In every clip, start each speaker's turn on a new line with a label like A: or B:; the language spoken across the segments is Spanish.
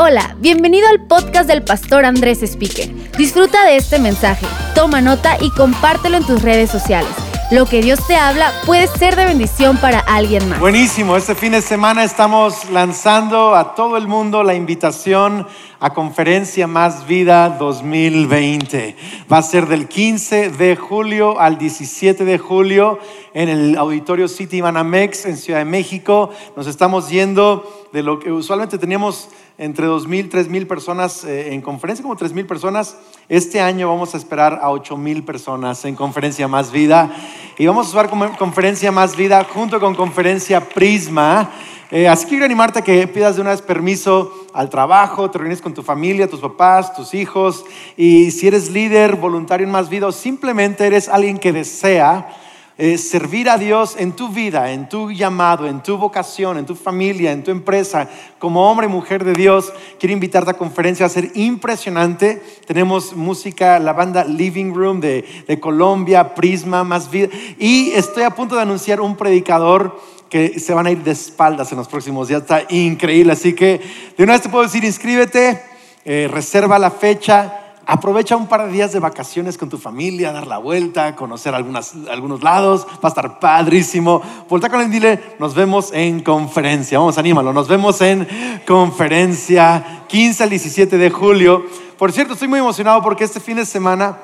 A: Hola, bienvenido al podcast del pastor Andrés Speaker. Disfruta de este mensaje, toma nota y compártelo en tus redes sociales. Lo que Dios te habla puede ser de bendición para alguien más.
B: Buenísimo, este fin de semana estamos lanzando a todo el mundo la invitación a Conferencia Más Vida 2020. Va a ser del 15 de julio al 17 de julio en el Auditorio City Banamex en Ciudad de México. Nos estamos yendo de lo que usualmente teníamos entre 2.000, 3.000 personas eh, en conferencia, como 3.000 personas. Este año vamos a esperar a 8.000 personas en conferencia Más Vida. Y vamos a usar conferencia Más Vida junto con conferencia Prisma. Eh, así que quiero animarte a que pidas de una vez permiso al trabajo, te reúnes con tu familia, tus papás, tus hijos. Y si eres líder, voluntario en Más Vida o simplemente eres alguien que desea servir a Dios en tu vida, en tu llamado, en tu vocación, en tu familia, en tu empresa, como hombre y mujer de Dios, quiero invitarte a conferencia, a ser impresionante. Tenemos música, la banda Living Room de, de Colombia, Prisma, Más Vida. Y estoy a punto de anunciar un predicador que se van a ir de espaldas en los próximos días. Está increíble. Así que de una vez te puedo decir, inscríbete, eh, reserva la fecha. Aprovecha un par de días de vacaciones con tu familia, dar la vuelta, conocer algunos lados, va a estar padrísimo. Volta con el dile, nos vemos en conferencia. Vamos, anímalo, nos vemos en conferencia 15 al 17 de julio. Por cierto, estoy muy emocionado porque este fin de semana,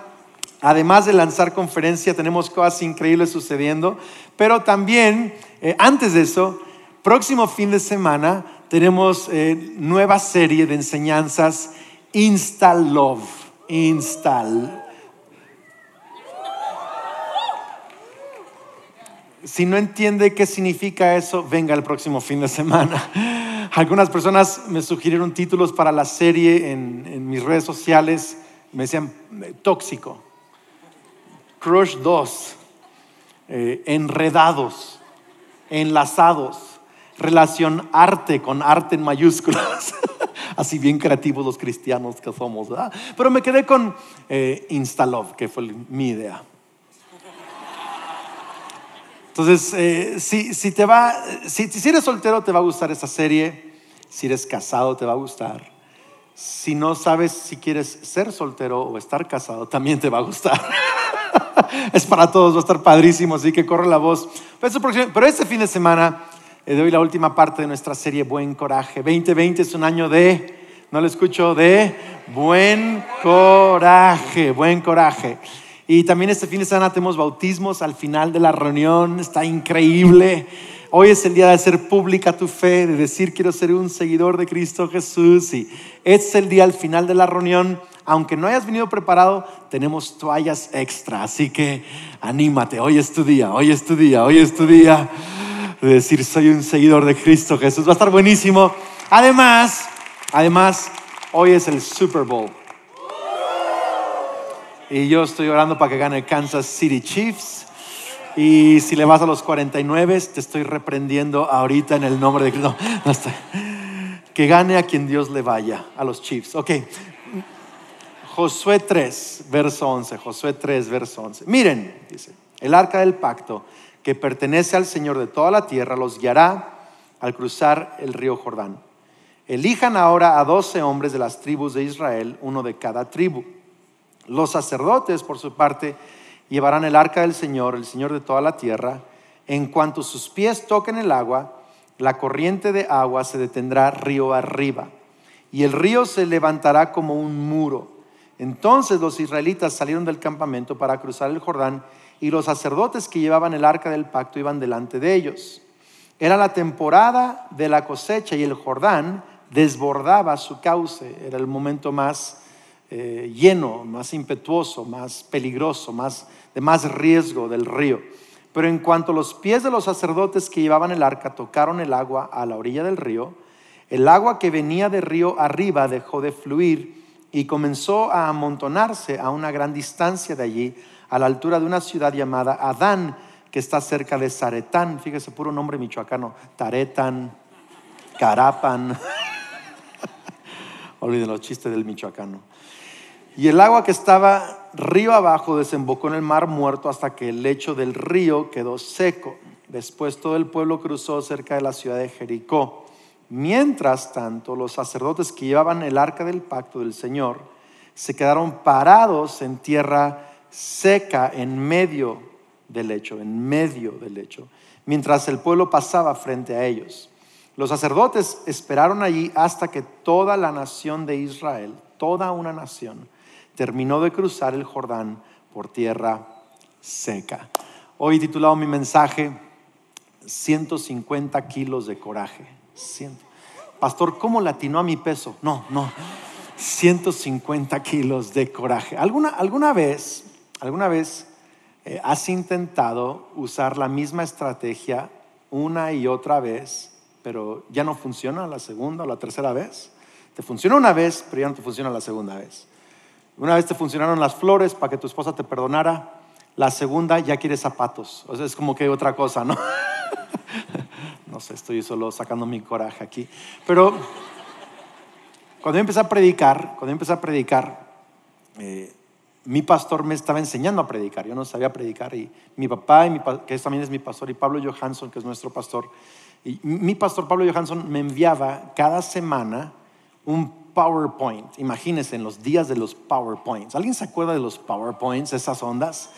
B: además de lanzar conferencia, tenemos cosas increíbles sucediendo, pero también, eh, antes de eso, próximo fin de semana tenemos eh, nueva serie de enseñanzas Insta Love install. Si no entiende qué significa eso, venga el próximo fin de semana. Algunas personas me sugirieron títulos para la serie en, mis redes sociales. Me decían tóxico, Crush 2, eh, enredados, enlazados, relación arte con arte en mayúsculas. así bien creativos los cristianos que somos. Pero me quedé con eh, Instalove, que fue mi idea. Entonces, eh, si, te va, si, si eres soltero te va a gustar esa serie, si eres casado te va a gustar. Si no sabes si quieres ser soltero o estar casado, también te va a gustar. es para todos, va a estar padrísimo, así que corre la voz. Pero este fin de semana de hoy la última parte de nuestra serie Buen Coraje. 2020 es un año de, no lo escucho, de buen coraje, buen coraje. Y también este fin de semana tenemos bautismos al final de la reunión, está increíble. Hoy es el día de hacer pública tu fe, de decir quiero ser un seguidor de Cristo Jesús. Y es el día al final de la reunión. Aunque no hayas venido preparado, tenemos toallas extra. Así que anímate, hoy es tu día, hoy es tu día, hoy es tu día de decir soy un seguidor de Cristo Jesús. Va a estar buenísimo. Además, además, hoy es el Super Bowl. Y yo estoy orando para que gane Kansas City Chiefs. Y si le vas a los 49, te estoy reprendiendo ahorita en el nombre de Cristo. No, Que gane a quien Dios le vaya, a los Chiefs. Ok. Josué 3, verso 11. Josué 3, verso 11. Miren, dice, el arca del pacto que pertenece al Señor de toda la tierra, los guiará al cruzar el río Jordán. Elijan ahora a doce hombres de las tribus de Israel, uno de cada tribu. Los sacerdotes, por su parte, llevarán el arca del Señor, el Señor de toda la tierra. En cuanto sus pies toquen el agua, la corriente de agua se detendrá río arriba, y el río se levantará como un muro. Entonces los israelitas salieron del campamento para cruzar el Jordán y los sacerdotes que llevaban el arca del pacto iban delante de ellos. Era la temporada de la cosecha y el Jordán desbordaba su cauce. Era el momento más eh, lleno, más impetuoso, más peligroso, más, de más riesgo del río. Pero en cuanto los pies de los sacerdotes que llevaban el arca tocaron el agua a la orilla del río, el agua que venía de río arriba dejó de fluir y comenzó a amontonarse a una gran distancia de allí a la altura de una ciudad llamada Adán, que está cerca de Zaretán. Fíjese, puro nombre michoacano. Taretan, Carapan. Olviden los chistes del michoacano. Y el agua que estaba río abajo desembocó en el mar muerto hasta que el lecho del río quedó seco. Después todo el pueblo cruzó cerca de la ciudad de Jericó. Mientras tanto, los sacerdotes que llevaban el arca del pacto del Señor se quedaron parados en tierra seca en medio del lecho, en medio del lecho, mientras el pueblo pasaba frente a ellos. Los sacerdotes esperaron allí hasta que toda la nación de Israel, toda una nación, terminó de cruzar el Jordán por tierra seca. Hoy he titulado mi mensaje 150 kilos de coraje. Pastor, ¿cómo latinó a mi peso? No, no. 150 kilos de coraje. ¿Alguna, alguna vez, alguna vez eh, has intentado usar la misma estrategia una y otra vez, pero ya no funciona la segunda o la tercera vez? Te funciona una vez, pero ya no te funciona la segunda vez. Una vez te funcionaron las flores para que tu esposa te perdonara, la segunda ya quiere zapatos. O sea, es como que otra cosa, ¿no? no sé, estoy solo sacando mi coraje aquí. Pero cuando yo empecé a predicar, cuando yo empecé a predicar, eh, mi pastor me estaba enseñando a predicar. Yo no sabía predicar. Y mi papá, que también es mi pastor, y Pablo Johansson, que es nuestro pastor, y mi pastor Pablo Johansson me enviaba cada semana un PowerPoint. Imagínense en los días de los PowerPoints. ¿Alguien se acuerda de los PowerPoints, esas ondas?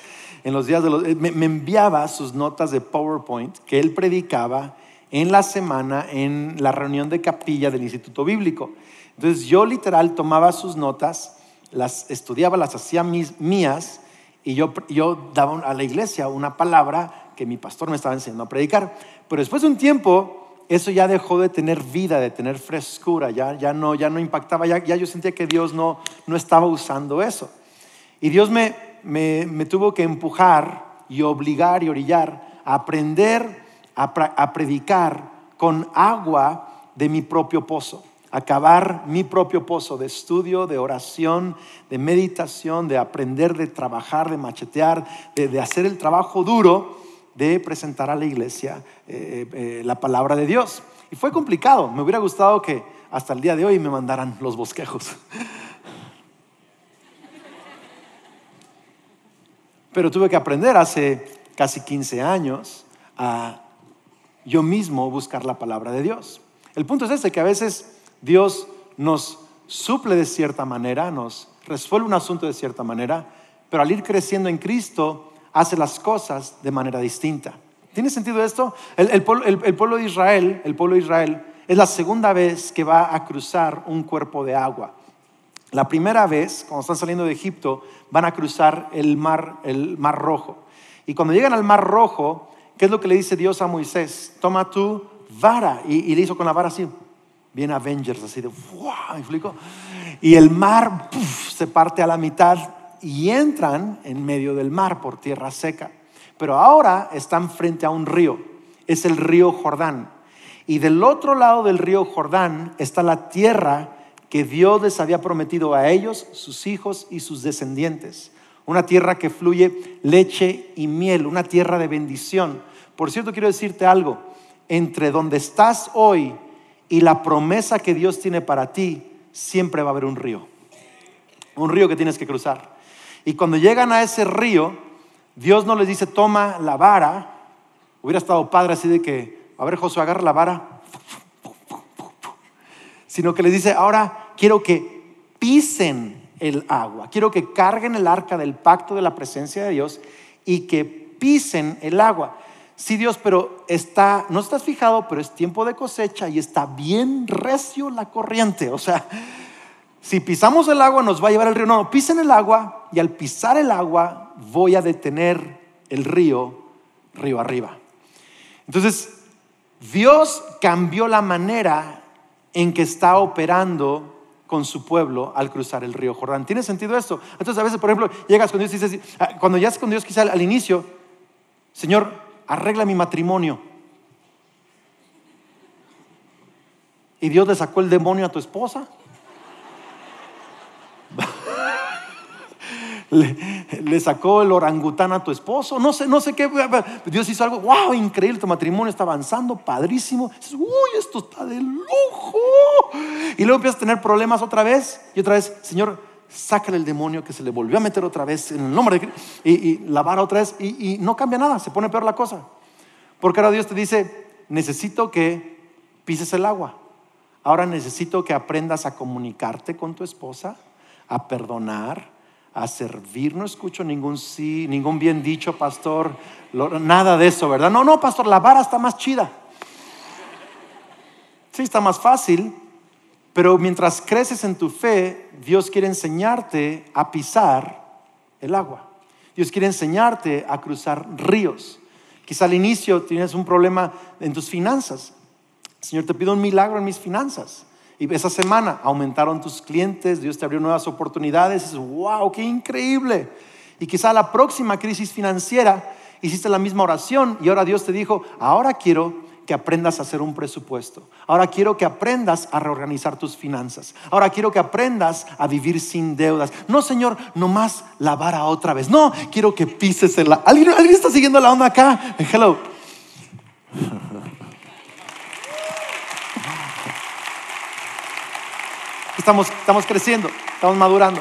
B: En los días de los... Me, me enviaba sus notas de PowerPoint que él predicaba en la semana en la reunión de capilla del Instituto Bíblico. Entonces yo literal tomaba sus notas, las estudiaba, las hacía mías y yo, yo daba a la iglesia una palabra que mi pastor me estaba enseñando a predicar. Pero después de un tiempo eso ya dejó de tener vida, de tener frescura, ya, ya, no, ya no impactaba, ya, ya yo sentía que Dios no, no estaba usando eso. Y Dios me, me, me tuvo que empujar y obligar y orillar a aprender a, a predicar con agua de mi propio pozo acabar mi propio pozo de estudio, de oración, de meditación, de aprender, de trabajar, de machetear, de, hacer el trabajo duro de presentar a la iglesia eh, eh, la palabra de Dios. Y fue complicado. Me hubiera gustado que hasta el día de hoy me mandaran los bosquejos. Pero tuve que aprender hace casi 15 años a yo mismo buscar la palabra de Dios. El punto es este, que a veces Dios nos suple de cierta manera, nos resuelve un asunto de cierta manera, pero al ir creciendo en Cristo, hace las cosas de manera distinta. ¿Tiene sentido esto? El, pueblo de Israel, el pueblo de Israel, es la segunda vez que va a cruzar un cuerpo de agua. La primera vez, cuando están saliendo de Egipto, van a cruzar el mar, el mar rojo. Y cuando llegan al mar rojo, ¿qué es lo que le dice Dios a Moisés? Toma tu vara. Y, le hizo con la vara así. Bien Avengers, así de, ¡wow! Y el mar se parte a la mitad y entran en medio del mar por tierra seca. Pero ahora están frente a un río, es el río Jordán. Y del otro lado del río Jordán está la tierra que Dios les había prometido a ellos, sus hijos y sus descendientes. Una tierra que fluye leche y miel, una tierra de bendición. Por cierto, quiero decirte algo, entre donde estás hoy y la promesa que Dios tiene para ti, siempre va a haber un río. Un río que tienes que cruzar. Y cuando llegan a ese río, Dios no les dice, toma la vara. Hubiera estado padre así de que, a ver, Josué, agarra la vara. Sino que les dice, ahora quiero que pisen el agua. Quiero que carguen el arca del pacto de la presencia de Dios y que pisen el agua. Sí, Dios, pero está, no estás fijado, pero es tiempo de cosecha y está bien recio la corriente. O sea, si pisamos el agua nos va a llevar el río. No, pisen el agua y al pisar el agua voy a detener el río río arriba. Entonces, Dios cambió la manera en que está operando con su pueblo al cruzar el río Jordán. ¿Tiene sentido esto? Entonces a veces, por ejemplo, llegas con Dios y dices, ah, cuando ya con Dios quizá al inicio, Señor, arregla mi matrimonio. Y Dios le sacó el demonio a tu esposa. le, sacó el orangután a tu esposo, no sé, no sé qué. Dios hizo algo, wow, increíble, tu matrimonio está avanzando, padrísimo. uy, esto está de lujo. Y luego empiezas a tener problemas otra vez y otra vez, Señor, sácale el demonio que se le volvió a meter otra vez en el nombre de Cristo y, y la vara otra vez y, no cambia nada, se pone peor la cosa. Porque ahora Dios te dice, necesito que pises el agua. Ahora necesito que aprendas a comunicarte con tu esposa, a perdonar, a servir. No escucho ningún sí, ningún bien dicho, pastor. nada de eso, ¿verdad? No, no, pastor, la vara está más chida. Sí, está más fácil, pero mientras creces en tu fe, Dios quiere enseñarte a pisar el agua. Dios quiere enseñarte a cruzar ríos. Quizá al inicio tienes un problema en tus finanzas. Señor, te pido un milagro en mis finanzas. Y esa semana aumentaron tus clientes, Dios te abrió nuevas oportunidades. Dices, wow, qué increíble. Y quizá la próxima crisis financiera hiciste la misma oración y ahora Dios te dijo, ahora quiero que aprendas a hacer un presupuesto. Ahora quiero que aprendas a reorganizar tus finanzas. Ahora quiero que aprendas a vivir sin deudas. No, Señor, nomás la vara otra vez. No, quiero que pises el... ¿Alguien, ¿Alguien está siguiendo la onda acá? Hello. Estamos, estamos creciendo, estamos madurando.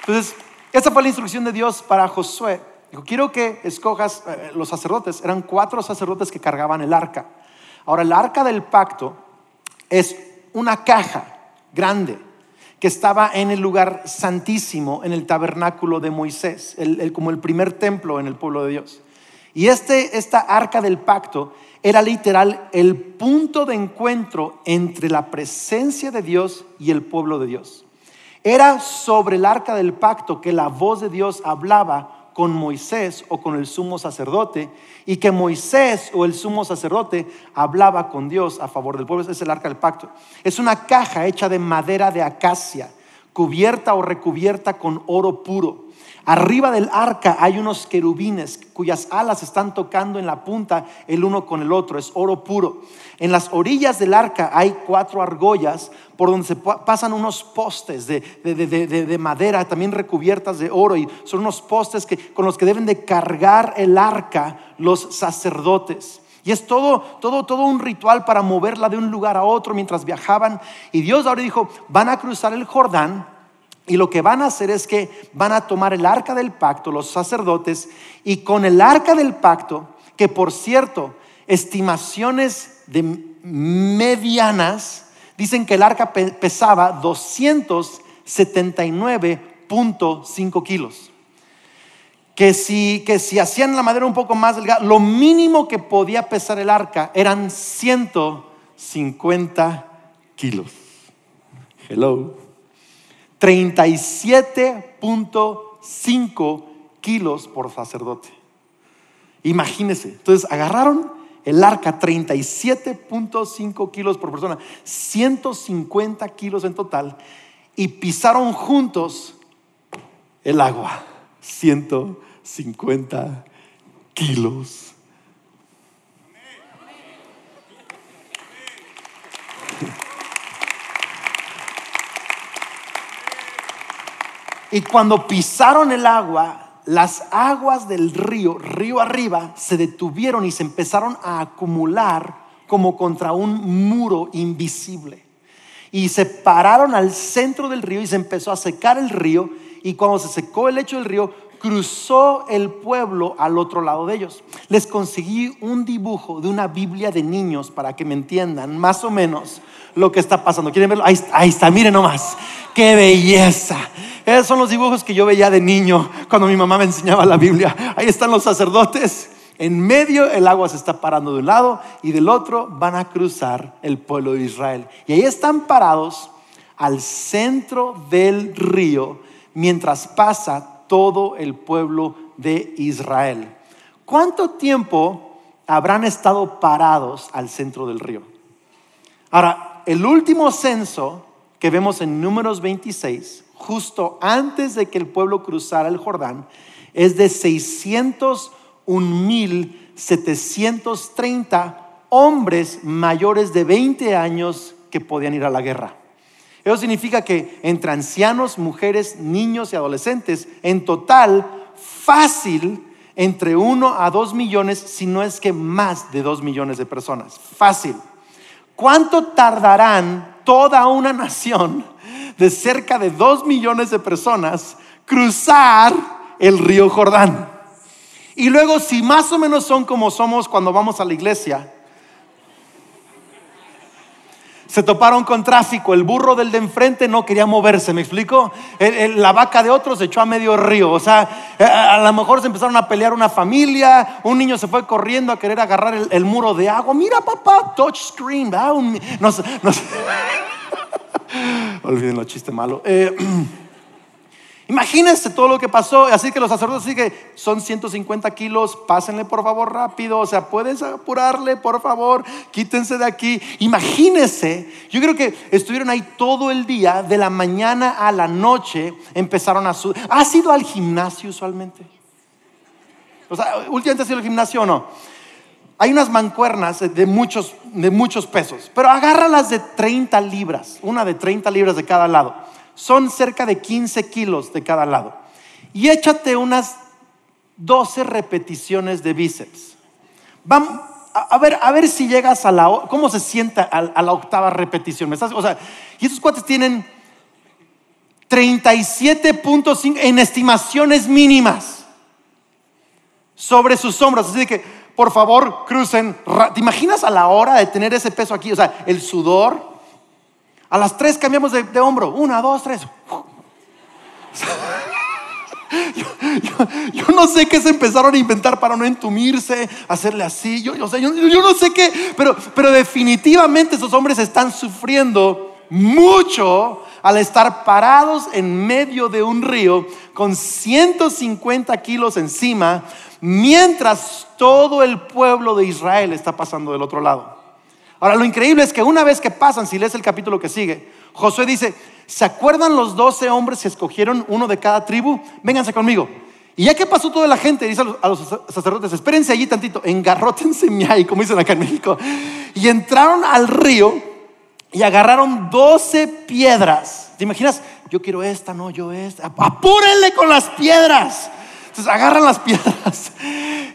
B: Entonces, esa fue la instrucción de Dios para Josué. Dijo, quiero que escojas eh, los sacerdotes. Eran cuatro sacerdotes que cargaban el arca. Ahora, el arca del pacto es una caja grande que estaba en el lugar santísimo, en el tabernáculo de Moisés, como el primer templo en el pueblo de Dios. Y este, esta arca del pacto era literal el punto de encuentro entre la presencia de Dios y el pueblo de Dios. Era sobre el arca del pacto que la voz de Dios hablaba con Moisés o con el sumo sacerdote y que Moisés o el sumo sacerdote hablaba con Dios a favor del pueblo. Es el arca del pacto. Es una caja hecha de madera de acacia, cubierta o recubierta con oro puro. Arriba del arca hay unos querubines cuyas alas están tocando en la punta el uno con el otro, es oro puro. En las orillas del arca hay cuatro argollas por donde se pasan unos postes de, madera, también recubiertas de oro, y son unos postes que, con los que deben de cargar el arca los sacerdotes. Y es todo, todo, todo un ritual para moverla de un lugar a otro mientras viajaban. Y Dios ahora dijo, van a cruzar el Jordán y lo que van a hacer es que van a tomar el arca del pacto, los sacerdotes, y con el arca del pacto, que por cierto, estimaciones de medianas, dicen que el arca pesaba 279.5 kilos. Que si, que si hacían la madera un poco más delgada, lo mínimo que podía pesar el arca eran 150 kilos. Hello. 37.5 kilos por sacerdote. Imagínense. Entonces agarraron el arca, 37.5 kilos por persona, 150 kilos en total, y pisaron juntos el agua, 150 kilos. Y cuando pisaron el agua, las aguas del río, río arriba, se detuvieron y se empezaron a acumular como contra un muro invisible. Y se pararon al centro del río y se empezó a secar el río. Y cuando se secó el lecho del río, cruzó el pueblo al otro lado de ellos. Les conseguí un dibujo de una Biblia de niños para que me entiendan más o menos lo que está pasando. ¿Quieren verlo? Ahí, ahí está, miren nomás. ¡Qué belleza! Esos son los dibujos que yo veía de niño cuando mi mamá me enseñaba la Biblia. Ahí están los sacerdotes. En medio el agua se está parando de un lado y del otro van a cruzar el pueblo de Israel. Y ahí están parados al centro del río mientras pasa todo el pueblo de Israel. ¿Cuánto tiempo habrán estado parados al centro del río? Ahora, el último censo vemos en números 26 justo antes de que el pueblo cruzara el Jordán es de 601.730 hombres mayores de 20 años que podían ir a la guerra. Eso significa que entre ancianos, mujeres, niños y adolescentes, en total, fácil, entre 1 a 2 millones, si no es que más de 2 millones de personas. Fácil. ¿Cuánto tardarán toda una nación de cerca de dos millones de personas cruzar el río Jordán. Y luego, si más o menos son como somos cuando vamos a la iglesia, Se toparon con tráfico. El burro del de enfrente no quería moverse, ¿me explico? la vaca de otro se echó a medio río. O sea, a, lo mejor se empezaron a pelear una familia. Un niño se fue corriendo a querer agarrar el, muro de agua. Mira, papá, touch screen. no, Olviden lo chiste malo. Eh, Imagínense todo lo que pasó. Así que los sacerdotes que son 150 kilos, pásenle por favor rápido. O sea, puedes apurarle, por favor, quítense de aquí. Imagínense, yo creo que estuvieron ahí todo el día, de la mañana a la noche, empezaron a subir. ¿Has ido al gimnasio usualmente? O sea, últimamente has ido al gimnasio o no. Hay unas mancuernas de muchos, de muchos pesos, pero agárralas de 30 libras, una de 30 libras de cada lado son cerca de 15 kilos de cada lado. Y échate unas 12 repeticiones de bíceps. Vamos, a, ver, a ver si llegas a la... ¿Cómo se sienta a, la octava repetición? Y esos cuates tienen 37.5 en estimaciones mínimas sobre sus hombros. Así que, por favor, crucen. ¿Te imaginas a la hora de tener ese peso aquí? O sea, el sudor, a las tres cambiamos de, hombro. Una, dos, tres. Yo, no sé qué se empezaron a inventar para no entumirse, hacerle así. Yo, yo, yo no sé qué, pero, pero definitivamente esos hombres están sufriendo mucho al estar parados en medio de un río con 150 kilos encima, mientras todo el pueblo de Israel está pasando del otro lado. Ahora, lo increíble es que una vez que pasan, si lees el capítulo que sigue, Josué dice, ¿se acuerdan los doce hombres que escogieron uno de cada tribu? Vénganse conmigo. Y ya que pasó toda la gente, dice a los, sacerdotes, espérense allí tantito, engarrótense ahí, como dicen acá en México. Y entraron al río y agarraron doce piedras. ¿Te imaginas? Yo quiero esta, no, yo esta. Apúrenle con las piedras. Entonces agarran las piedras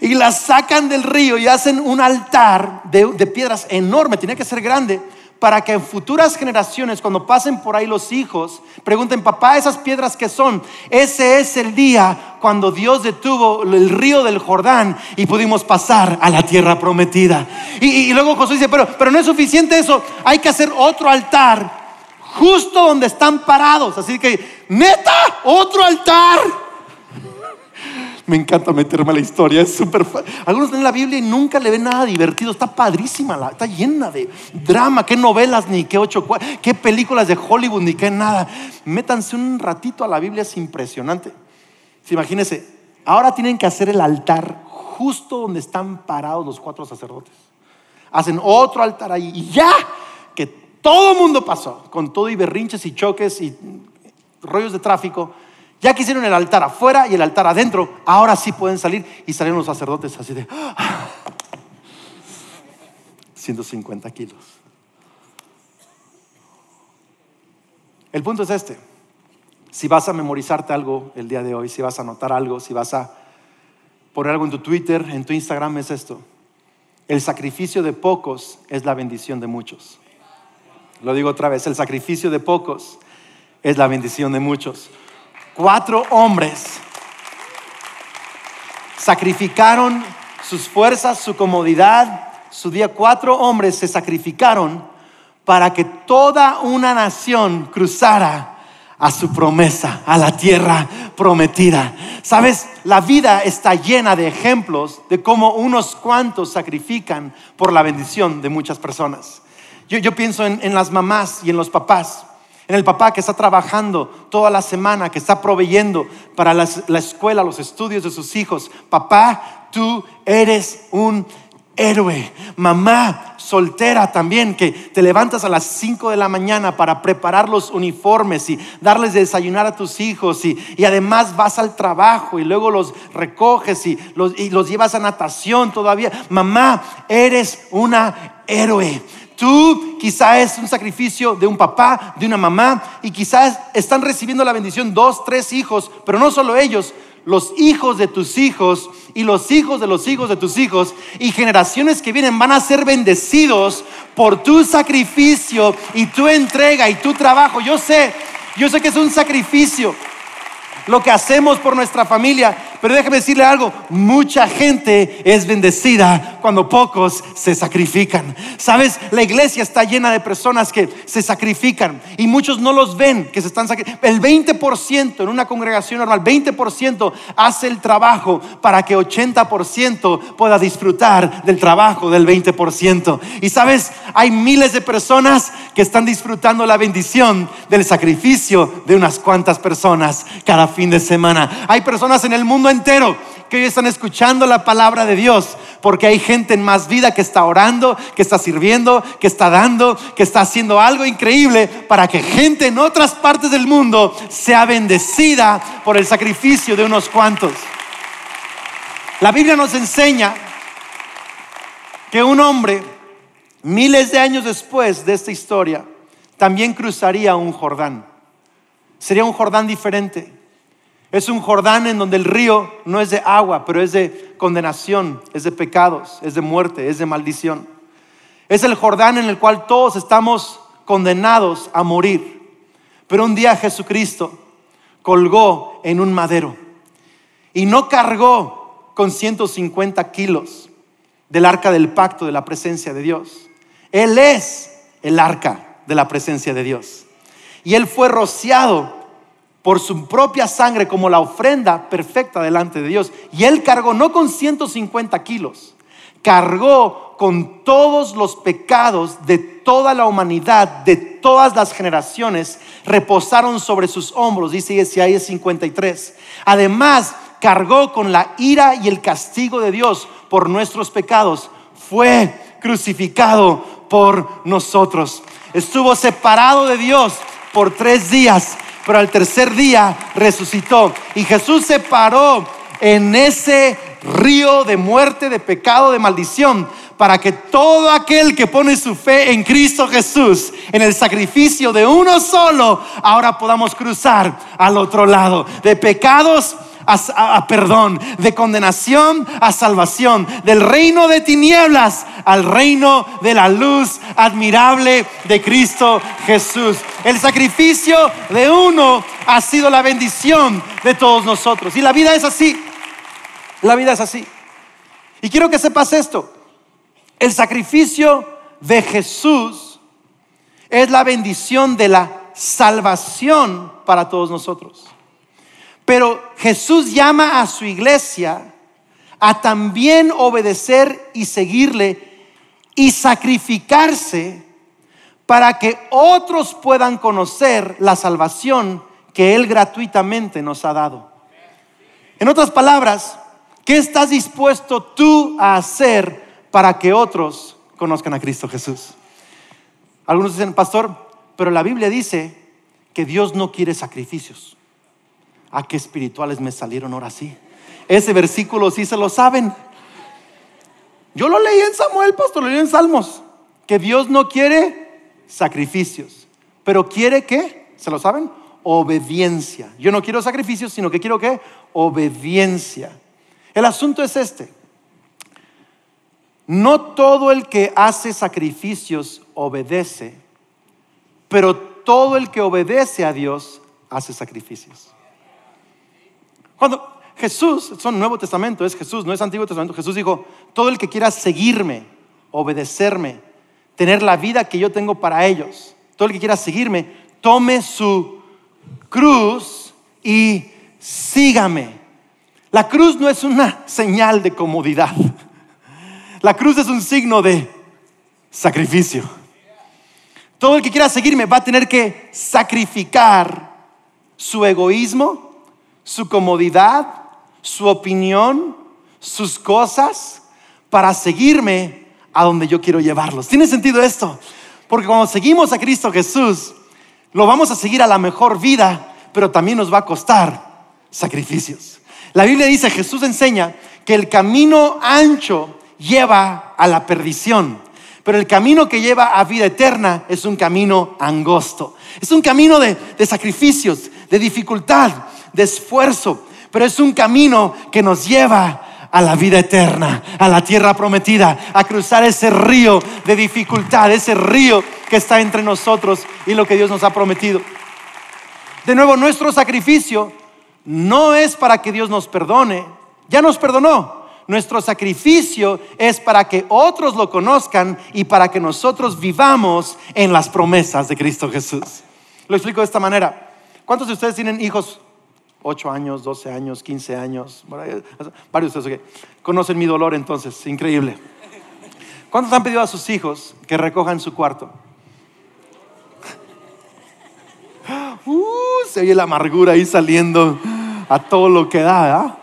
B: y las sacan del río y hacen un altar de, piedras enorme, tiene que ser grande, para que en futuras generaciones, cuando pasen por ahí los hijos, pregunten, papá, esas piedras que son, ese es el día cuando Dios detuvo el río del Jordán y pudimos pasar a la tierra prometida. Y, luego José dice, pero, pero no es suficiente eso, hay que hacer otro altar justo donde están parados. Así que, neta, otro altar me encanta meterme a la historia, es súper Algunos leen la Biblia y nunca le ven nada divertido, está padrísima, está llena de drama, qué novelas, ni qué ocho, qué películas de Hollywood, ni qué nada. Métanse un ratito a la Biblia, es impresionante. imagínense, ahora tienen que hacer el altar justo donde están parados los cuatro sacerdotes. Hacen otro altar ahí y ya que todo el mundo pasó, con todo y berrinches y choques y rollos de tráfico ya que hicieron el altar afuera y el altar adentro, ahora sí pueden salir y salieron los sacerdotes así de 150 kilos. El punto es este. Si vas a memorizarte algo el día de hoy, si vas a anotar algo, si vas a poner algo en tu Twitter, en tu Instagram, es esto. El sacrificio de pocos es la bendición de muchos. Lo digo otra vez, el sacrificio de pocos es la bendición de muchos cuatro hombres sacrificaron sus fuerzas, su comodidad, su día. Cuatro hombres se sacrificaron para que toda una nación cruzara a su promesa, a la tierra prometida. Sabes, la vida está llena de ejemplos de cómo unos cuantos sacrifican por la bendición de muchas personas. Yo, pienso en las mamás y en los papás en el papá que está trabajando toda la semana, que está proveyendo para la, escuela, los estudios de sus hijos. Papá, tú eres un héroe. Mamá soltera también, que te levantas a las 5 de la mañana para preparar los uniformes y darles de desayunar a tus hijos y, además vas al trabajo y luego los recoges y los, y los llevas a natación todavía. Mamá, eres una héroe. Tú quizás es un sacrificio de un papá, de una mamá, y quizás están recibiendo la bendición dos, tres hijos, pero no solo ellos, los hijos de tus hijos y los hijos de los hijos de tus hijos y generaciones que vienen van a ser bendecidos por tu sacrificio y tu entrega y tu trabajo. Yo sé, yo sé que es un sacrificio lo que hacemos por nuestra familia, pero déjame decirle algo, mucha gente es bendecida cuando pocos se sacrifican. Sabes, la iglesia está llena de personas que se sacrifican y muchos no los ven que se están sacrificando. El 20% en una congregación normal, 20% hace el trabajo para que 80% pueda disfrutar del trabajo del 20%. Y sabes, hay miles de personas que están disfrutando la bendición del sacrificio de unas cuantas personas cada fin de semana. Hay personas en el mundo entero que hoy están escuchando la palabra de Dios, porque hay gente en más vida que está orando, que está sirviendo, que está dando, que está haciendo algo increíble para que gente en otras partes del mundo sea bendecida por el sacrificio de unos cuantos. La Biblia nos enseña que un hombre, miles de años después de esta historia, también cruzaría un Jordán. Sería un Jordán diferente. Es un Jordán en donde el río no es de agua, pero es de condenación, es de pecados, es de muerte, es de maldición. Es el Jordán en el cual todos estamos condenados a morir. Pero un día Jesucristo colgó en un madero y no cargó con 150 kilos del arca del pacto de la presencia de Dios. Él es el arca de la presencia de Dios. Y él fue rociado por su propia sangre como la ofrenda perfecta delante de Dios. Y él cargó no con 150 kilos, cargó con todos los pecados de toda la humanidad, de todas las generaciones, reposaron sobre sus hombros, dice Isaías 53. Además, cargó con la ira y el castigo de Dios por nuestros pecados. Fue crucificado por nosotros. Estuvo separado de Dios por tres días pero al tercer día resucitó. Y Jesús se paró en ese río de muerte, de pecado, de maldición, para que todo aquel que pone su fe en Cristo Jesús, en el sacrificio de uno solo, ahora podamos cruzar al otro lado, de pecados a, perdón, de condenación a salvación, del reino de tinieblas al reino de la luz admirable de Cristo Jesús. El sacrificio de uno ha sido la bendición de todos nosotros. Y la vida es así. La vida es así. Y quiero que sepas esto. El sacrificio de Jesús es la bendición de la salvación para todos nosotros. Pero Jesús llama a su iglesia a también obedecer y seguirle y sacrificarse para que otros puedan conocer la salvación que Él gratuitamente nos ha dado. En otras palabras, ¿qué estás dispuesto tú a hacer para que otros conozcan a Cristo Jesús? Algunos dicen, pastor, pero la Biblia dice que Dios no quiere sacrificios. ¿A qué espirituales me salieron ahora sí? Ese versículo sí se lo saben. Yo lo leí en Samuel, pastor, lo leí en Salmos. Que Dios no quiere sacrificios, pero quiere que, ¿se lo saben? Obediencia. Yo no quiero sacrificios, sino que quiero que obediencia. El asunto es este. No todo el que hace sacrificios obedece, pero todo el que obedece a Dios hace sacrificios. Cuando Jesús, son Nuevo Testamento, es Jesús, no es Antiguo Testamento, Jesús dijo, todo el que quiera seguirme, obedecerme, tener la vida que yo tengo para ellos, todo el que quiera seguirme, tome su cruz y sígame. La cruz no es una señal de comodidad. La cruz es un signo de sacrificio. Todo el que quiera seguirme va a tener que sacrificar su egoísmo, su comodidad, su opinión, sus cosas, para seguirme a donde yo quiero llevarlos. ¿Tiene sentido esto? Porque cuando seguimos a Cristo Jesús, lo vamos a seguir a la mejor vida, pero también nos va a costar sacrificios. La Biblia dice, Jesús enseña que el camino ancho lleva a la perdición, pero el camino que lleva a vida eterna es un camino angosto. Es un camino de, de sacrificios, de dificultad, de esfuerzo, pero es un camino que nos lleva a la vida eterna, a la tierra prometida, a cruzar ese río de dificultad, ese río que está entre nosotros y lo que Dios nos ha prometido. De nuevo, nuestro sacrificio no es para que Dios nos perdone, ya nos perdonó. Nuestro sacrificio es para que otros lo conozcan y para que nosotros vivamos en las promesas de Cristo Jesús. Lo explico de esta manera. ¿Cuántos de ustedes tienen hijos? 8 años, 12 años, 15 años. Varios de ustedes conocen mi dolor entonces, increíble. ¿Cuántos han pedido a sus hijos que recojan su cuarto? Uh, se oye la amargura ahí saliendo a todo lo que da.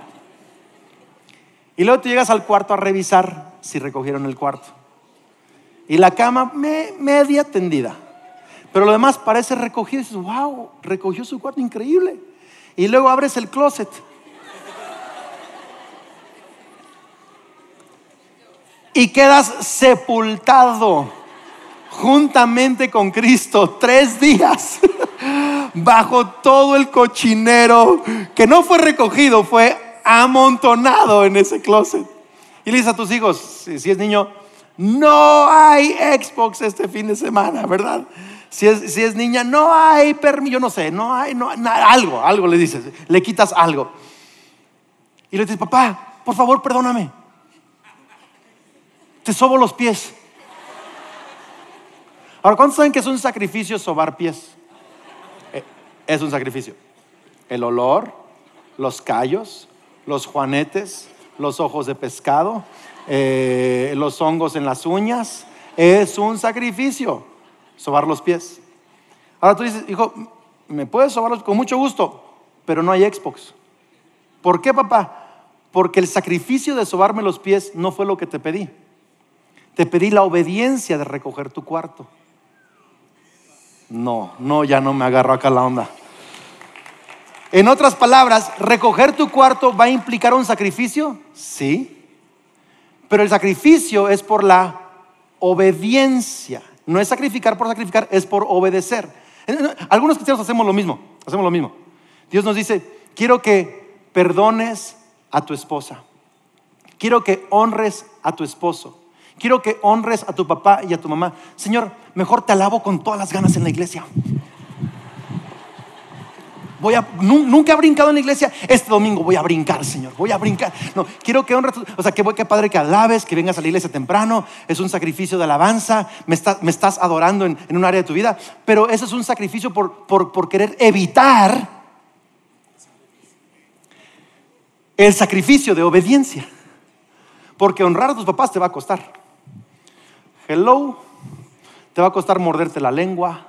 B: Y luego tú llegas al cuarto a revisar si recogieron el cuarto. Y la cama media tendida. Pero lo demás parece recogido. Dices, wow, recogió su cuarto, increíble. Y luego abres el closet. Y quedas sepultado juntamente con Cristo tres días bajo todo el cochinero que no fue recogido, fue amontonado en ese closet. Y le dices a tus hijos, si, es niño, no hay Xbox este fin de semana, ¿verdad? Si es, niña, no hay permiso, yo no sé, no hay, no, algo, algo le dices, le quitas algo. Y le dices, papá, por favor, perdóname. Te sobo los pies. Ahora, ¿cuántos saben que es un sacrificio sobar pies? Eh, es un sacrificio. El olor, los callos, los juanetes, los ojos de pescado, eh, los hongos en las uñas. Es un sacrificio sobar los pies. Ahora tú dices, hijo, me puedes sobar con mucho gusto, pero no hay Xbox. ¿Por qué, papá? Porque el sacrificio de sobarme los pies no fue lo que te pedí. Te pedí la obediencia de recoger tu cuarto. No, no, ya no me agarro acá la onda. En otras palabras, recoger tu cuarto va a implicar un sacrificio, sí, pero el sacrificio es por la obediencia. No es sacrificar por sacrificar, es por obedecer. Algunos cristianos hacemos lo mismo, hacemos lo mismo. Dios nos dice, quiero que perdones a tu esposa, quiero que honres a tu esposo, quiero que honres a tu papá y a tu mamá. Señor, mejor te alabo con todas las ganas en la iglesia voy a, nunca he brincado en la iglesia, este domingo voy a brincar, Señor, voy a brincar. No, quiero que honres, o sea, que voy, que padre que alabes, que vengas a la iglesia temprano, es un sacrificio de alabanza, me, me estás adorando en, un área de tu vida, pero eso es un sacrificio por, por querer evitar el sacrificio de obediencia. Porque honrar a tus papás te va a costar. Hello, te va a costar morderte la lengua,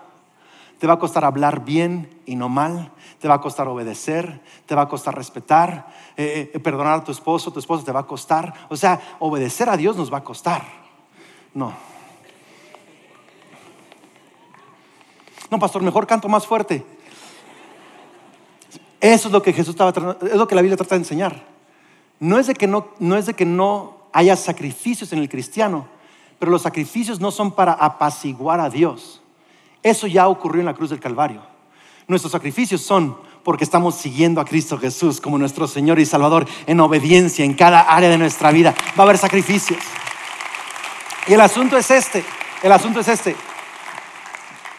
B: te va a costar hablar bien y no mal, te va a costar obedecer, te va a costar respetar, eh, eh, perdonar a tu esposo, tu esposo te va a costar. O sea, obedecer a Dios nos va a costar. No. No, pastor, mejor canto más fuerte. Eso es lo que Jesús estaba es lo que la Biblia trata de enseñar. No es de que no, no es de que no haya sacrificios en el cristiano, pero los sacrificios no son para apaciguar a Dios. Eso ya ocurrió en la cruz del Calvario. Nuestros sacrificios son porque estamos siguiendo a Cristo Jesús como nuestro Señor y Salvador en obediencia en cada área de nuestra vida. Va a haber sacrificios. Y el asunto es este, el asunto es este.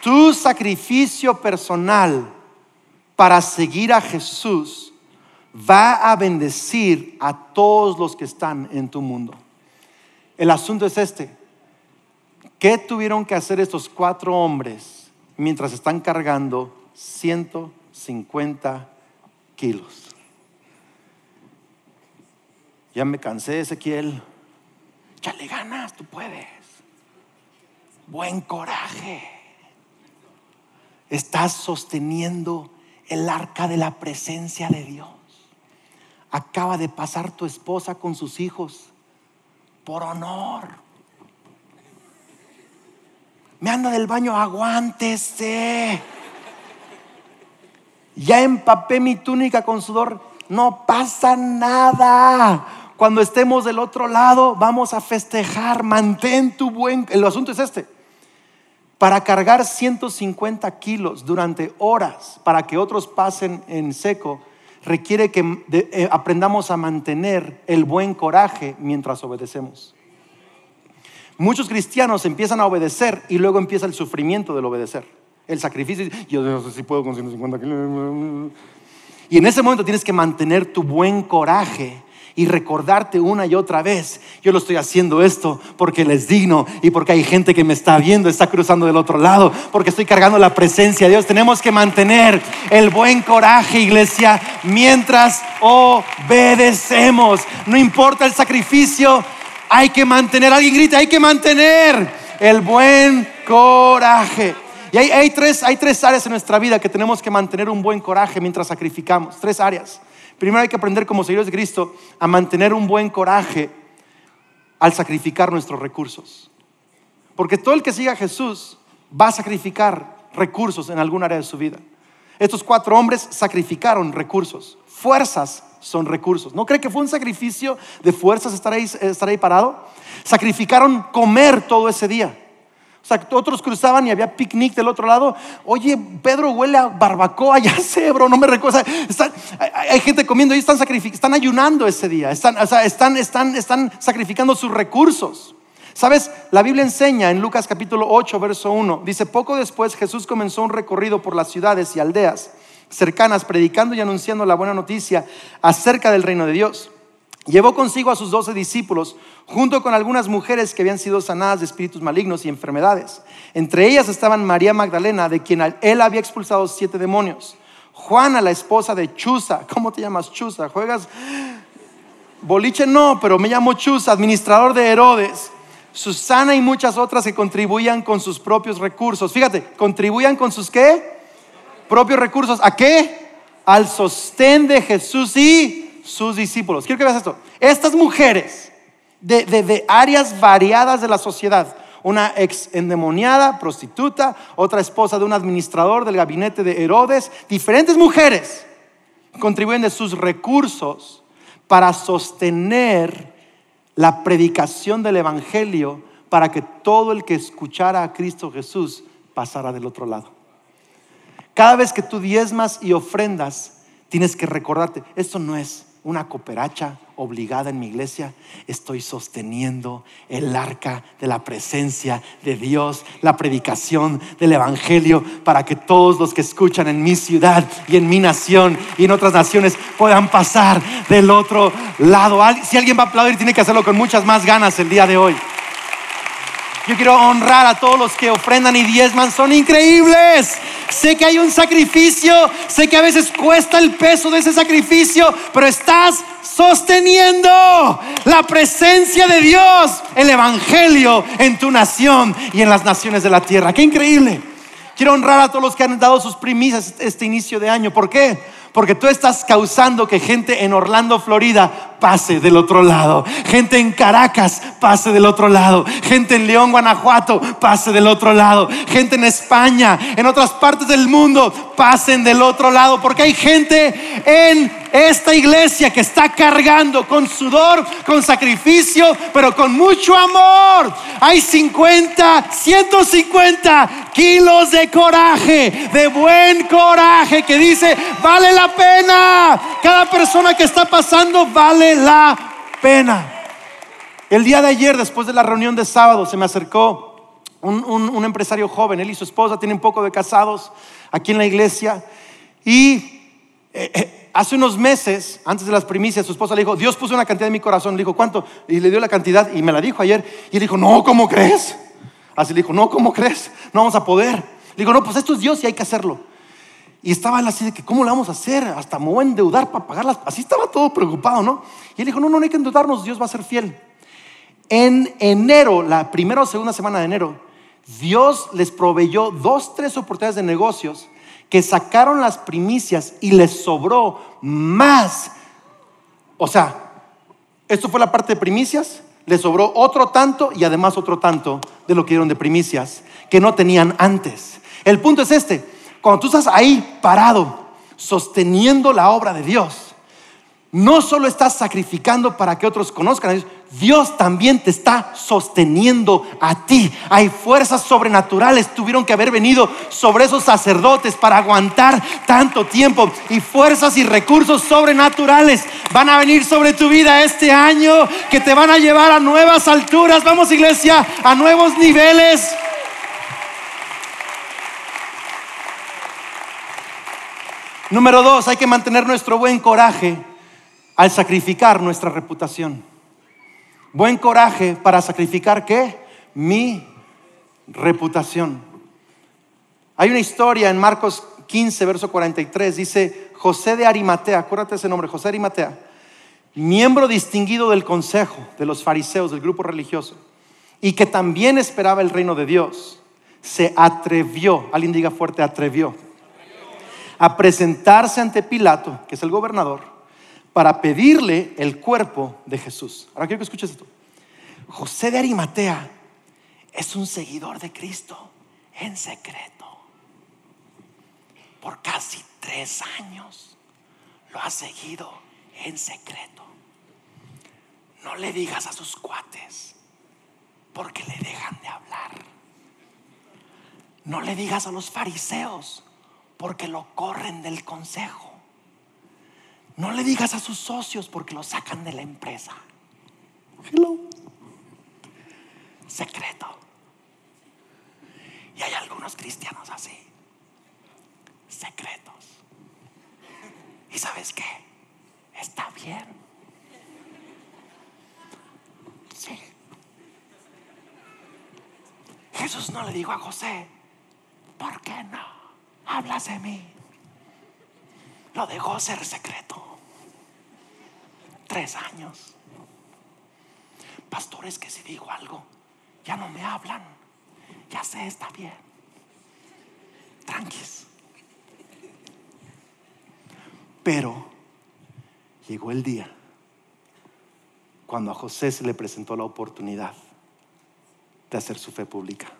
B: Tu sacrificio personal para seguir a Jesús va a bendecir a todos los que están en tu mundo. El asunto es este. ¿Qué tuvieron que hacer estos cuatro hombres mientras están cargando 150 kilos. Ya me cansé, Ezequiel. Ya le ganas, tú puedes. Buen coraje. Estás sosteniendo el arca de la presencia de Dios. Acaba de pasar tu esposa con sus hijos por honor. Me anda del baño, aguántese ya empapé mi túnica con sudor, no pasa nada. Cuando estemos del otro lado, vamos a festejar, mantén tu buen... El asunto es este. Para cargar 150 kilos durante horas, para que otros pasen en seco, requiere que eh, aprendamos a mantener el buen coraje mientras obedecemos. Muchos cristianos empiezan a obedecer y luego empieza el sufrimiento del obedecer el sacrificio. Yo no sé si puedo con 150 kilos. Y en ese momento tienes que mantener tu buen coraje y recordarte una y otra vez, yo lo estoy haciendo esto porque les digno y porque hay gente que me está viendo, está cruzando del otro lado, porque estoy cargando la presencia de Dios. Tenemos que mantener el buen coraje, iglesia, mientras obedecemos. No importa el sacrificio, hay que mantener, alguien grita, hay que mantener el buen coraje. Y hay, tres, hay tres áreas en nuestra vida que tenemos que mantener un buen coraje mientras sacrificamos. Tres áreas. Primero hay que aprender como seguidores de Cristo a mantener un buen coraje al sacrificar nuestros recursos. Porque todo el que siga a Jesús va a sacrificar recursos en algún área de su vida. Estos cuatro hombres sacrificaron recursos. Fuerzas son recursos. ¿No cree que fue un sacrificio de fuerzas estar ahí, estar ahí parado? Sacrificaron comer todo ese día. O sea, otros cruzaban y había picnic del otro lado. Oye, Pedro huele a barbacoa, ya sé, bro, no me recuerdo. hay, gente comiendo y están, están ayunando ese día. Están, o sea, están, están, están sacrificando sus recursos. ¿Sabes? La Biblia enseña en Lucas capítulo 8, verso 1. Dice, poco después Jesús comenzó un recorrido por las ciudades y aldeas cercanas, predicando y anunciando la buena noticia acerca del reino de Dios. Llevó consigo a sus doce discípulos, junto con algunas mujeres que habían sido sanadas de espíritus malignos y enfermedades. Entre ellas estaban María Magdalena, de quien él había expulsado siete demonios. Juana, la esposa de Chuza. ¿Cómo te llamas Chuza? ¿Juegas? Boliche no, pero me llamo Chuza, administrador de Herodes. Susana y muchas otras que contribuían con sus propios recursos. Fíjate, contribuían con sus qué? Propios recursos. ¿A qué? Al sostén de Jesús y sus discípulos. Quiero que veas esto. Estas mujeres de, áreas variadas de la sociedad, una ex endemoniada, prostituta, otra esposa de un administrador del gabinete de Herodes, diferentes mujeres contribuyen de sus recursos para sostener la predicación del Evangelio para que todo el que escuchara a Cristo Jesús pasara del otro lado. Cada vez que tú diezmas y ofrendas, tienes que recordarte, esto no es una cooperacha obligada en mi iglesia, estoy sosteniendo el arca de la presencia de Dios, la predicación del Evangelio, para que todos los que escuchan en mi ciudad y en mi nación y en otras naciones puedan pasar del otro lado. Si alguien va a aplaudir, tiene que hacerlo con muchas más ganas el día de hoy. Yo quiero honrar a todos los que ofrendan y diezman, son increíbles. Sé que hay un sacrificio, sé que a veces cuesta el peso de ese sacrificio, pero estás sosteniendo la presencia de Dios, el Evangelio en tu nación y en las naciones de la tierra. Qué increíble. Quiero honrar a todos los que han dado sus primicias este inicio de año. ¿Por qué? Porque tú estás causando que gente en Orlando, Florida, pase del otro lado. Gente en Caracas pase del otro lado. Gente en León, Guanajuato pase del otro lado. Gente en España, en otras partes del mundo pasen del otro lado. Porque hay gente en esta iglesia que está cargando con sudor, con sacrificio, pero con mucho amor. Hay 50, 150 kilos de coraje, de buen coraje, que dice, vale la pena. Cada persona que está pasando vale la pena. El día de ayer, después de la reunión de sábado, se me acercó un, empresario joven, él y su esposa tienen poco de casados aquí en la iglesia. Y eh, eh, hace unos meses, antes de las primicias, su esposa le dijo, Dios puso una cantidad en mi corazón. Le dijo, ¿cuánto? Y le dio la cantidad y me la dijo ayer. Y él dijo, no, ¿cómo crees? Así le dijo, no, ¿cómo crees? No vamos a poder. Le digo, no, pues esto es Dios y hay que hacerlo. Y estaba él así de que, ¿cómo lo vamos a hacer? Hasta me voy a endeudar para pagarlas. Así estaba todo preocupado, ¿no? Y él dijo, no, no, no hay que endeudarnos, Dios va a ser fiel. En enero, la primera o segunda semana de enero, Dios les proveyó dos, tres oportunidades de negocios que sacaron las primicias y les sobró más. O sea, esto fue la parte de primicias, les sobró otro tanto y además otro tanto de lo que dieron de primicias que no tenían antes. El punto es este, cuando tú estás ahí parado, sosteniendo la obra de Dios, no solo estás sacrificando para que otros conozcan Dios también te está sosteniendo a ti. Hay fuerzas sobrenaturales, tuvieron que haber venido sobre esos sacerdotes para aguantar tanto tiempo. Y fuerzas y recursos sobrenaturales van a venir sobre tu vida este año que te van a llevar a nuevas alturas. Vamos iglesia, a nuevos niveles. Número dos, hay que mantener nuestro buen coraje al sacrificar nuestra reputación. Buen coraje para sacrificar qué? Mi reputación. Hay una historia en Marcos 15, verso 43, dice José de Arimatea, acuérdate ese nombre, José de Arimatea, miembro distinguido del consejo de los fariseos, del grupo religioso, y que también esperaba el reino de Dios, se atrevió, alguien diga fuerte, atrevió, a presentarse ante Pilato, que es el gobernador, para pedirle el cuerpo de Jesús. Ahora quiero que escuches esto. José de Arimatea es un seguidor de Cristo en secreto. Por casi tres años lo ha seguido en secreto. No le digas a sus cuates porque le dejan de hablar. No le digas a los fariseos porque lo corren del consejo. No le digas a sus socios porque lo sacan de la empresa. Hello. Secreto. Y hay algunos cristianos así. Secretos. ¿Y sabes qué? Está bien. Sí. Jesús no le dijo a José, ¿por qué no hablas de mí? Lo dejó ser secreto. Tres años. Pastores que si digo algo, ya no me hablan. Ya sé, está bien. Tranquis. Pero llegó el día cuando a José se le presentó la oportunidad de hacer su fe pública.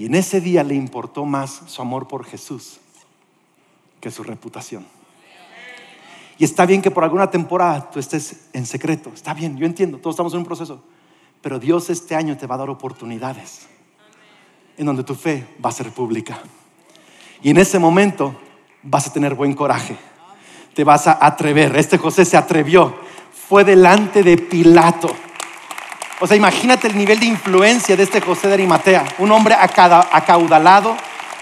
B: Y en ese día le importó más su amor por Jesús que su reputación. Y está bien que por alguna temporada tú estés en secreto. Está bien, yo entiendo, todos estamos en un proceso. Pero Dios este año te va a dar oportunidades en donde tu fe va a ser pública. Y en ese momento vas a tener buen coraje. Te vas a atrever. Este José se atrevió. Fue delante de Pilato. O sea, imagínate el nivel de influencia de este José de Arimatea. Un hombre acaudalado,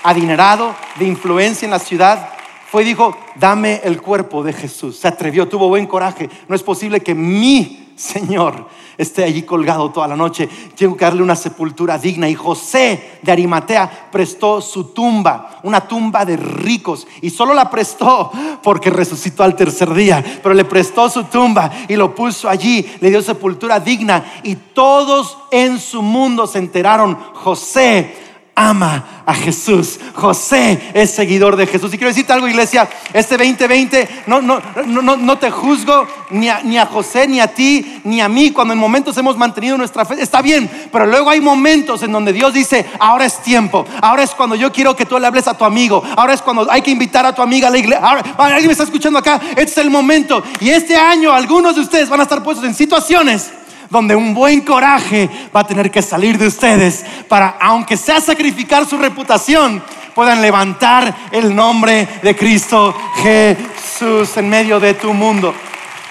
B: adinerado, de influencia en la ciudad. Fue y dijo, dame el cuerpo de Jesús. Se atrevió, tuvo buen coraje. No es posible que mi Señor esté allí colgado toda la noche. Tengo que darle una sepultura digna. Y José de Arimatea prestó su tumba, una tumba de ricos. Y solo la prestó porque resucitó al tercer día. Pero le prestó su tumba y lo puso allí. Le dio sepultura digna. Y todos en su mundo se enteraron. José ama a Jesús. José es seguidor de Jesús. Y quiero decirte algo, iglesia, este 2020 no, no, no, no te juzgo ni a, ni a José, ni a ti, ni a mí, cuando en momentos hemos mantenido nuestra fe. Está bien, pero luego hay momentos en donde Dios dice, ahora es tiempo, ahora es cuando yo quiero que tú le hables a tu amigo, ahora es cuando hay que invitar a tu amiga a la iglesia. Ahora, alguien me está escuchando acá, este es el momento. Y este año algunos de ustedes van a estar puestos en situaciones donde un buen coraje va a tener que salir de ustedes para, aunque sea sacrificar su reputación, puedan levantar el nombre de Cristo Jesús en medio de tu mundo.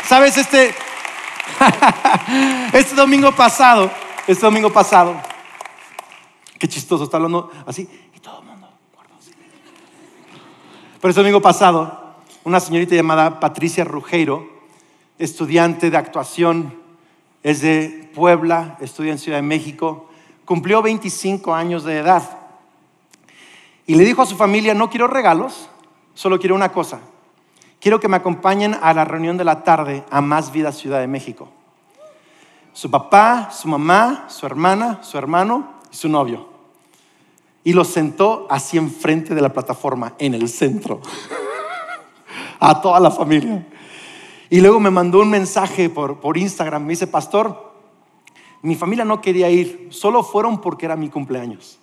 B: ¿Sabes? Este, este domingo pasado, este domingo pasado, qué chistoso, está hablando así, y todo el mundo, pero este domingo pasado, una señorita llamada Patricia Rugeiro, estudiante de actuación es de Puebla, estudia en Ciudad de México, cumplió 25 años de edad. Y le dijo a su familia, no quiero regalos, solo quiero una cosa. Quiero que me acompañen a la reunión de la tarde a Más Vida Ciudad de México. Su papá, su mamá, su hermana, su hermano y su novio. Y los sentó así enfrente de la plataforma, en el centro, a toda la familia. Y luego me mandó un mensaje por, por Instagram. Me dice, pastor, mi familia no quería ir, solo fueron porque era mi cumpleaños.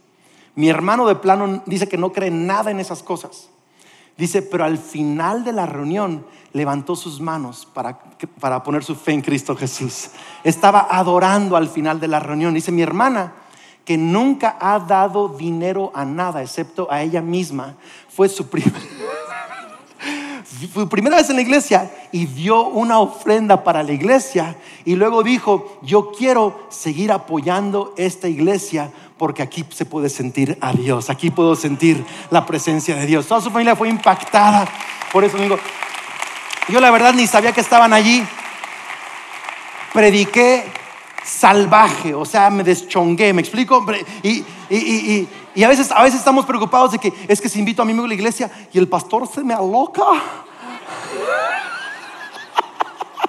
B: Mi hermano de plano dice que no cree nada en esas cosas. Dice, pero al final de la reunión levantó sus manos para, para poner su fe en Cristo Jesús. Estaba adorando al final de la reunión. Dice, mi hermana, que nunca ha dado dinero a nada excepto a ella misma, fue su primera fue primera vez en la iglesia y dio una ofrenda para la iglesia y luego dijo, yo quiero seguir apoyando esta iglesia porque aquí se puede sentir a Dios, aquí puedo sentir la presencia de Dios. Toda su familia fue impactada por eso, amigo. Yo la verdad ni sabía que estaban allí. Prediqué salvaje, o sea, me deschongué, ¿me explico? Y, a, veces, a veces estamos preocupados de que es que si invito a mi amigo a la iglesia y el pastor se me aloca.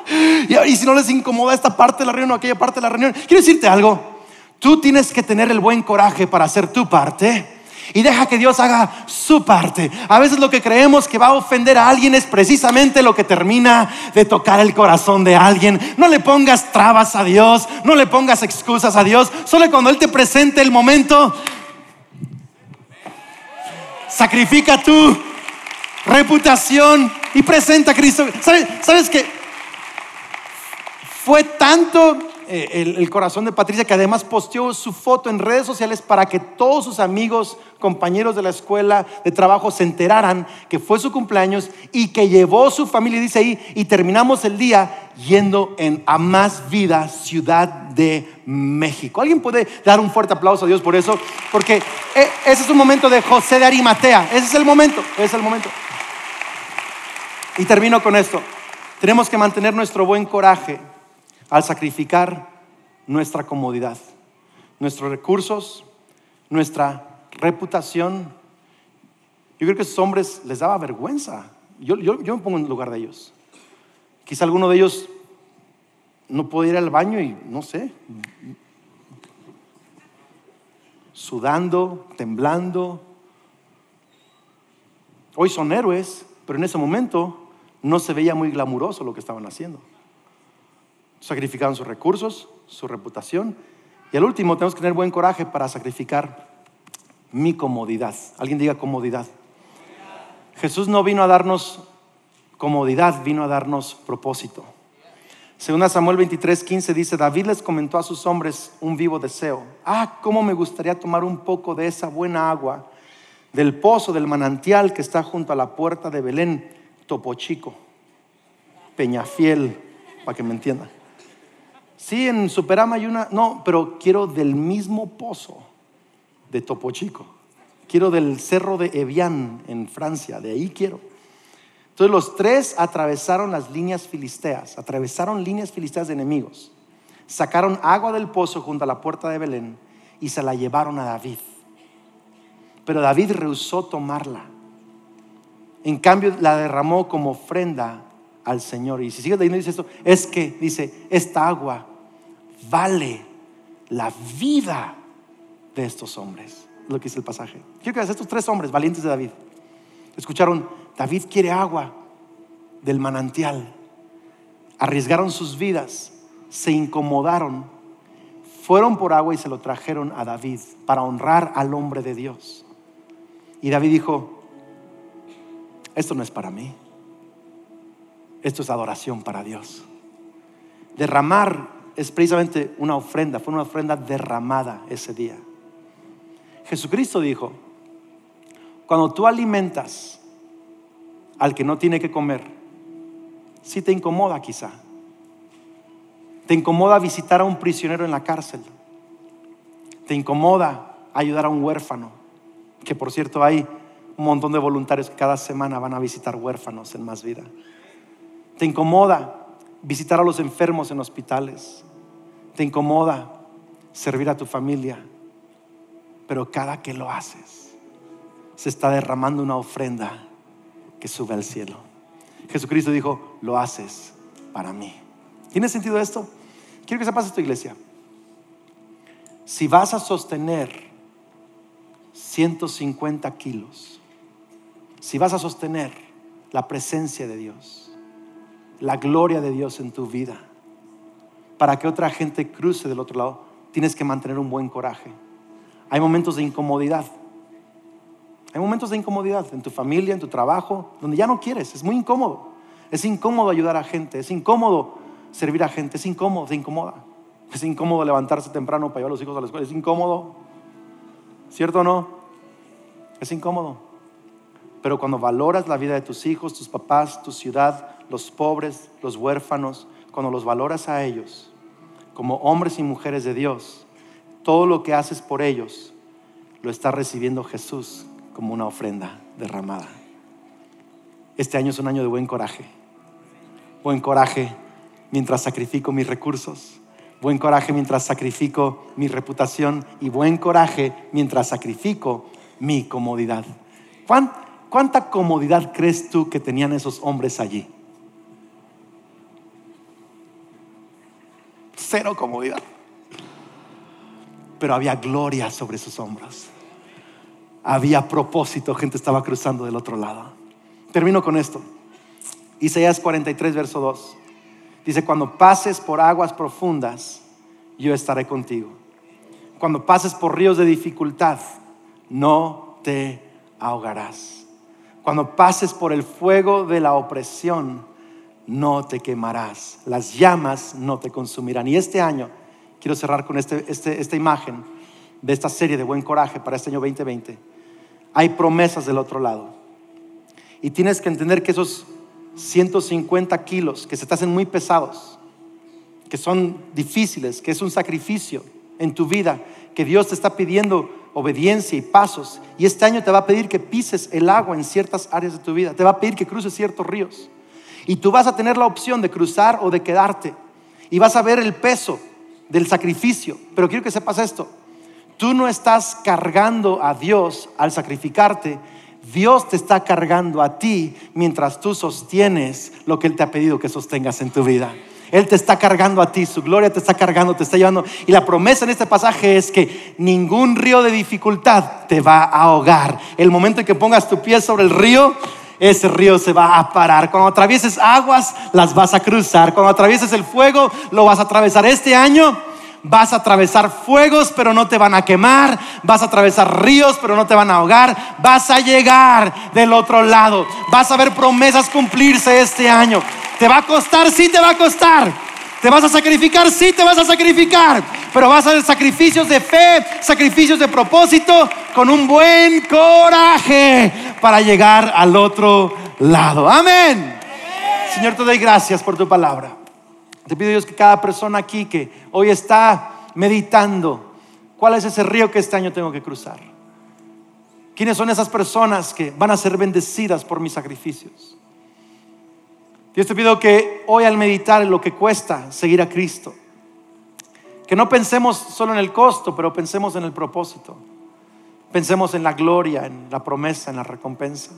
B: y, si no les incomoda esta parte de la reunión o aquella parte de la reunión, quiero decirte algo, tú tienes que tener el buen coraje para hacer tu parte y deja que Dios haga su parte. A veces lo que creemos que va a ofender a alguien es precisamente lo que termina de tocar el corazón de alguien. No le pongas trabas a Dios, no le pongas excusas a Dios. Solo cuando Él te presente el momento, sacrifica tu reputación y presenta a Cristo. ¿Sabes, ¿Sabes que fue tanto eh, el, corazón de Patricia, que además posteó su foto en redes sociales para que todos sus amigos, compañeros de la escuela, de trabajo, se enteraran que fue su cumpleaños y que llevó su familia, dice ahí, y terminamos el día yendo en, a Más Vida, Ciudad de México. ¿Alguien puede dar un fuerte aplauso a Dios por eso? Porque eh, ese es un momento de José de Arimatea, ese es el momento, ese es el momento. Y termino con esto. Tenemos que mantener nuestro buen coraje al sacrificar nuestra comodidad, nuestros recursos, nuestra reputación. Yo creo que a esos hombres les daba vergüenza. Yo, yo, me pongo en lugar de ellos. Quizá alguno de ellos no puede ir al baño y no sé, sudando, temblando. Hoy son héroes, pero en ese momento no se veía muy glamuroso lo que estaban haciendo. Sacrificaron sus recursos, su reputación. Y al último, tenemos que tener buen coraje para sacrificar mi comodidad. Alguien diga comodidad. Jesús no vino a darnos comodidad, vino a darnos propósito. Según Samuel 23, 15 dice, David les comentó a sus hombres un vivo deseo. Ah, cómo me gustaría tomar un poco de esa buena agua del pozo, del manantial que está junto a la puerta de Belén, Topo Chico, Peñafiel, para que me entiendan. Sí, en Superama hay una, no, pero quiero del mismo pozo de Topo Chico. Quiero del cerro de Evian en Francia, de ahí quiero. Entonces los tres atravesaron las líneas filisteas, atravesaron líneas filisteas de enemigos, sacaron agua del pozo junto a la puerta de Belén y se la llevaron a David. Pero David rehusó tomarla. En cambio la derramó como ofrenda al Señor. Y si sigue leyendo, dice esto, es que, dice, esta agua vale la vida de estos hombres. Lo que dice el pasaje. Quiero que estos tres hombres valientes de David escucharon, David quiere agua del manantial. Arriesgaron sus vidas, se incomodaron, fueron por agua y se lo trajeron a David para honrar al hombre de Dios. Y David dijo, esto no es para mí. Esto es adoración para Dios. Derramar es precisamente una ofrenda, fue una ofrenda derramada ese día. Jesucristo dijo, cuando tú alimentas al que no tiene que comer, si te incomoda quizá, te incomoda visitar a un prisionero en la cárcel, te incomoda ayudar a un huérfano, que por cierto hay un montón de voluntarios que cada semana van a visitar huérfanos en más vida. Te incomoda visitar a los enfermos en hospitales. Te incomoda servir a tu familia. Pero cada que lo haces, se está derramando una ofrenda que sube al cielo. Jesucristo dijo, lo haces para mí. ¿Tiene sentido esto? Quiero que sepas esto, iglesia. Si vas a sostener 150 kilos, si vas a sostener la presencia de Dios, la gloria de Dios en tu vida. Para que otra gente cruce del otro lado, tienes que mantener un buen coraje. Hay momentos de incomodidad. Hay momentos de incomodidad en tu familia, en tu trabajo, donde ya no quieres, es muy incómodo. Es incómodo ayudar a gente, es incómodo servir a gente, es incómodo, se incomoda. Es incómodo levantarse temprano para llevar a los hijos a la escuela, es incómodo. ¿Cierto o no? Es incómodo. Pero cuando valoras la vida de tus hijos, tus papás, tu ciudad, los pobres, los huérfanos, cuando los valoras a ellos como hombres y mujeres de Dios, todo lo que haces por ellos lo está recibiendo Jesús como una ofrenda derramada. Este año es un año de buen coraje. Buen coraje mientras sacrifico mis recursos. Buen coraje mientras sacrifico mi reputación. Y buen coraje mientras sacrifico mi comodidad. ¿Cuánta comodidad crees tú que tenían esos hombres allí? Cero comodidad. Pero había gloria sobre sus hombros. Había propósito, gente estaba cruzando del otro lado. Termino con esto. Isaías 43, verso 2. Dice, cuando pases por aguas profundas, yo estaré contigo. Cuando pases por ríos de dificultad, no te ahogarás. Cuando pases por el fuego de la opresión, no te quemarás. Las llamas no te consumirán. Y este año, quiero cerrar con este, este, esta imagen de esta serie de buen coraje para este año 2020. Hay promesas del otro lado. Y tienes que entender que esos 150 kilos que se te hacen muy pesados, que son difíciles, que es un sacrificio en tu vida, que Dios te está pidiendo obediencia y pasos. Y este año te va a pedir que pises el agua en ciertas áreas de tu vida. Te va a pedir que cruces ciertos ríos. Y tú vas a tener la opción de cruzar o de quedarte. Y vas a ver el peso del sacrificio. Pero quiero que sepas esto. Tú no estás cargando a Dios al sacrificarte, Dios te está cargando a ti mientras tú sostienes lo que Él te ha pedido que sostengas en tu vida. Él te está cargando a ti, su gloria te está cargando, te está llevando. Y la promesa en este pasaje es que ningún río de dificultad te va a ahogar. El momento en que pongas tu pie sobre el río, ese río se va a parar. Cuando atravieses aguas, las vas a cruzar. Cuando atravieses el fuego, lo vas a atravesar. Este año Vas a atravesar fuegos, pero no te van a quemar. Vas a atravesar ríos, pero no te van a ahogar. Vas a llegar del otro lado. Vas a ver promesas cumplirse este año. ¿Te va a costar? Sí, te va a costar. ¿Te vas a sacrificar? Sí, te vas a sacrificar. Pero vas a hacer sacrificios de fe, sacrificios de propósito, con un buen coraje para llegar al otro lado. Amén. Señor, te doy gracias por tu palabra. Te pido Dios que cada persona aquí que hoy está meditando, ¿cuál es ese río que este año tengo que cruzar? ¿Quiénes son esas personas que van a ser bendecidas por mis sacrificios? Dios te pido que hoy al meditar en lo que cuesta seguir a Cristo, que no pensemos solo en el costo, pero pensemos en el propósito. Pensemos en la gloria, en la promesa, en la recompensa.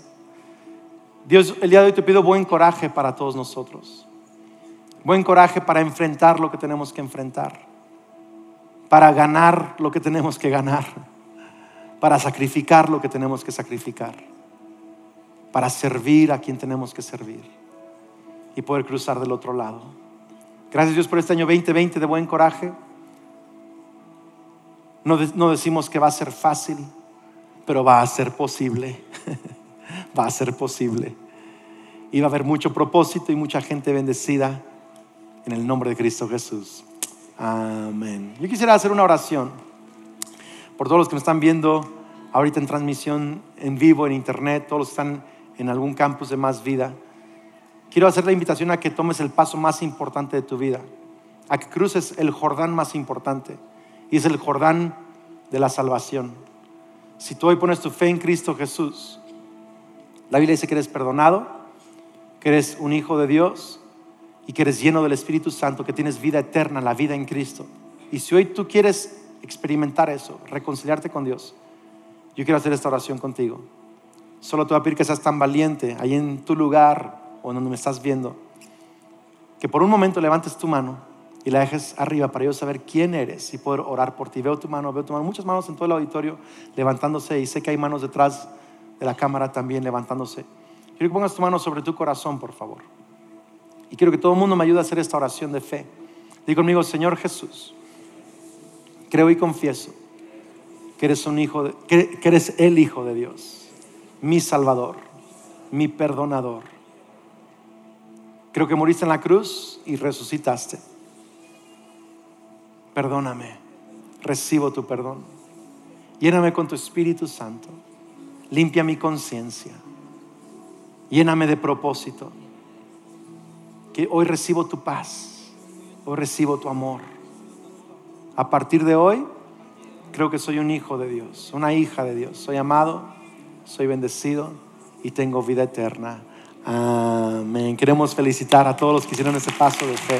B: Dios, el día de hoy te pido buen coraje para todos nosotros buen coraje para enfrentar lo que tenemos que enfrentar, para ganar lo que tenemos que ganar, para sacrificar lo que tenemos que sacrificar, para servir a quien tenemos que servir y poder cruzar del otro lado. Gracias Dios por este año 2020 de buen coraje. No, no decimos que va a ser fácil, pero va a ser posible. va a ser posible. Y va a haber mucho propósito y mucha gente bendecida en el nombre de Cristo Jesús. Amén. Yo quisiera hacer una oración por todos los que me están viendo ahorita en transmisión en vivo, en internet, todos los que están en algún campus de más vida. Quiero hacer la invitación a que tomes el paso más importante de tu vida, a que cruces el Jordán más importante, y es el Jordán de la salvación. Si tú hoy pones tu fe en Cristo Jesús, la Biblia dice que eres perdonado, que eres un hijo de Dios, y que eres lleno del Espíritu Santo, que tienes vida eterna, la vida en Cristo. Y si hoy tú quieres experimentar eso, reconciliarte con Dios, yo quiero hacer esta oración contigo. Solo te voy a pedir que seas tan valiente ahí en tu lugar o donde me estás viendo, que por un momento levantes tu mano y la dejes arriba para yo saber quién eres y poder orar por ti. Veo tu mano, veo tu mano, muchas manos en todo el auditorio levantándose y sé que hay manos detrás de la cámara también levantándose. Quiero que pongas tu mano sobre tu corazón, por favor. Y quiero que todo el mundo me ayude a hacer esta oración de fe. Digo conmigo, Señor Jesús, creo y confieso que eres un hijo, que, que eres el Hijo de Dios, mi Salvador, mi perdonador. Creo que moriste en la cruz y resucitaste. Perdóname, recibo tu perdón. Lléname con tu Espíritu Santo. Limpia mi conciencia. Lléname de propósito que hoy recibo tu paz, hoy recibo tu amor. A partir de hoy, creo que soy un hijo de Dios, una hija de Dios. Soy amado, soy bendecido y tengo vida eterna. Amén. Queremos felicitar a todos los que hicieron ese paso de fe.